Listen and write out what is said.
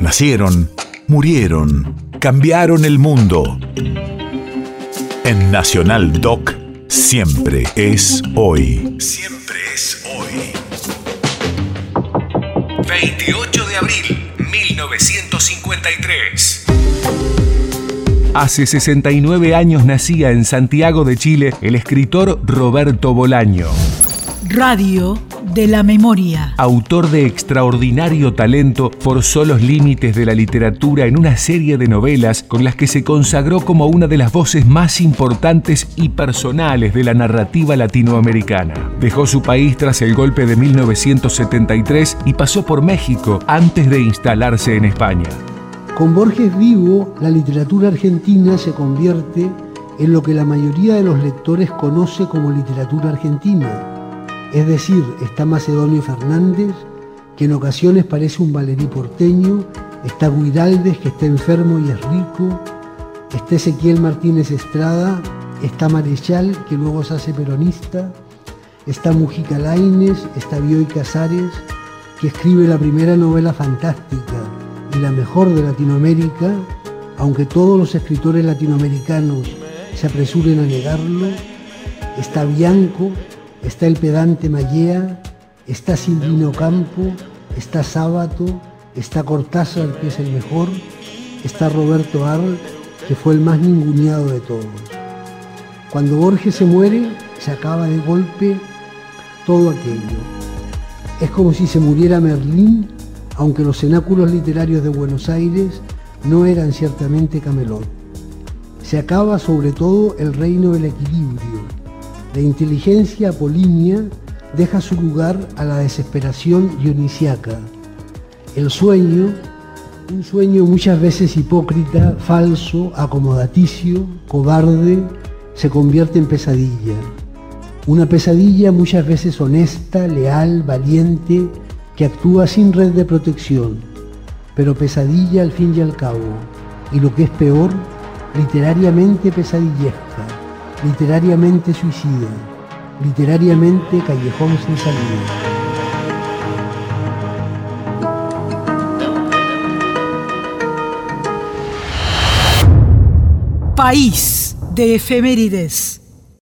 Nacieron, murieron, cambiaron el mundo. En Nacional Doc, siempre es hoy. Siempre es hoy. 28 de abril, 1953. Hace 69 años nacía en Santiago de Chile el escritor Roberto Bolaño. Radio de la memoria. Autor de extraordinario talento, forzó los límites de la literatura en una serie de novelas con las que se consagró como una de las voces más importantes y personales de la narrativa latinoamericana. Dejó su país tras el golpe de 1973 y pasó por México antes de instalarse en España. Con Borges vivo, la literatura argentina se convierte en lo que la mayoría de los lectores conoce como literatura argentina es decir, está Macedonio Fernández, que en ocasiones parece un valerí porteño, está Guiraldes, que está enfermo y es rico, está Ezequiel Martínez Estrada, está Marechal, que luego se hace peronista, está Mujica Laines, está Bioy Casares, que escribe la primera novela fantástica y la mejor de Latinoamérica, aunque todos los escritores latinoamericanos se apresuren a negarlo, está Bianco, está el pedante Mallea, está Silvino Campo, está Sábato, está Cortázar, que es el mejor, está Roberto Arl, que fue el más ninguneado de todos. Cuando Borges se muere, se acaba de golpe todo aquello. Es como si se muriera Merlín, aunque los cenáculos literarios de Buenos Aires no eran ciertamente Camelot. Se acaba sobre todo el reino del equilibrio, la inteligencia apolínea deja su lugar a la desesperación dionisiaca. El sueño, un sueño muchas veces hipócrita, falso, acomodaticio, cobarde, se convierte en pesadilla. Una pesadilla muchas veces honesta, leal, valiente, que actúa sin red de protección, pero pesadilla al fin y al cabo, y lo que es peor, literariamente pesadillesca literariamente suicida, literariamente callejón sin salida. País de efemérides.